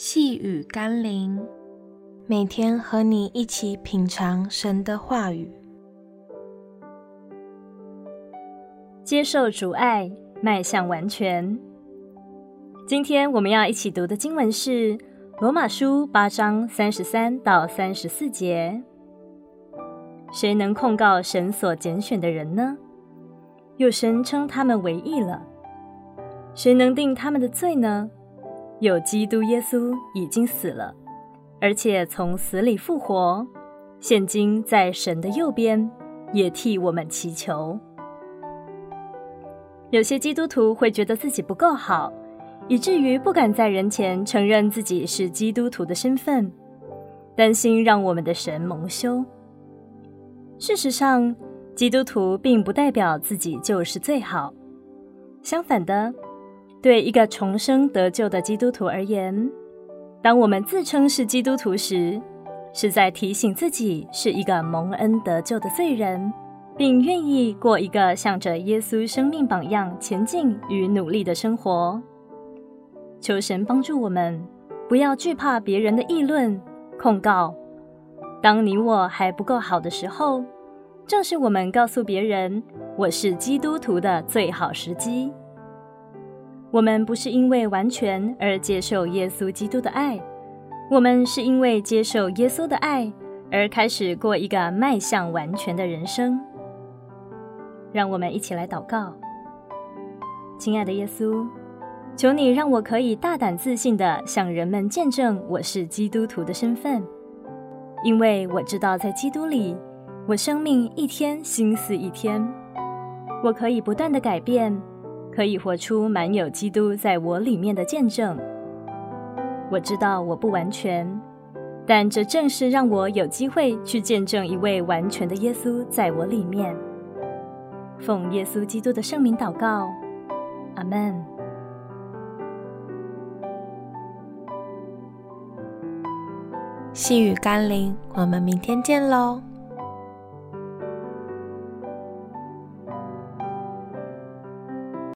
细雨甘霖，每天和你一起品尝神的话语，接受主爱，迈向完全。今天我们要一起读的经文是《罗马书》八章三十三到三十四节。谁能控告神所拣选的人呢？有神称他们为义了。谁能定他们的罪呢？有基督耶稣已经死了，而且从死里复活，现今在神的右边，也替我们祈求。有些基督徒会觉得自己不够好，以至于不敢在人前承认自己是基督徒的身份，担心让我们的神蒙羞。事实上，基督徒并不代表自己就是最好，相反的。对一个重生得救的基督徒而言，当我们自称是基督徒时，是在提醒自己是一个蒙恩得救的罪人，并愿意过一个向着耶稣生命榜样前进与努力的生活。求神帮助我们，不要惧怕别人的议论、控告。当你我还不够好的时候，正是我们告诉别人我是基督徒的最好时机。我们不是因为完全而接受耶稣基督的爱，我们是因为接受耶稣的爱而开始过一个迈向完全的人生。让我们一起来祷告，亲爱的耶稣，求你让我可以大胆自信地向人们见证我是基督徒的身份，因为我知道在基督里，我生命一天新似一天，我可以不断地改变。可以活出满有基督在我里面的见证。我知道我不完全，但这正是让我有机会去见证一位完全的耶稣在我里面。奉耶稣基督的圣名祷告，阿门。细雨甘霖，我们明天见喽。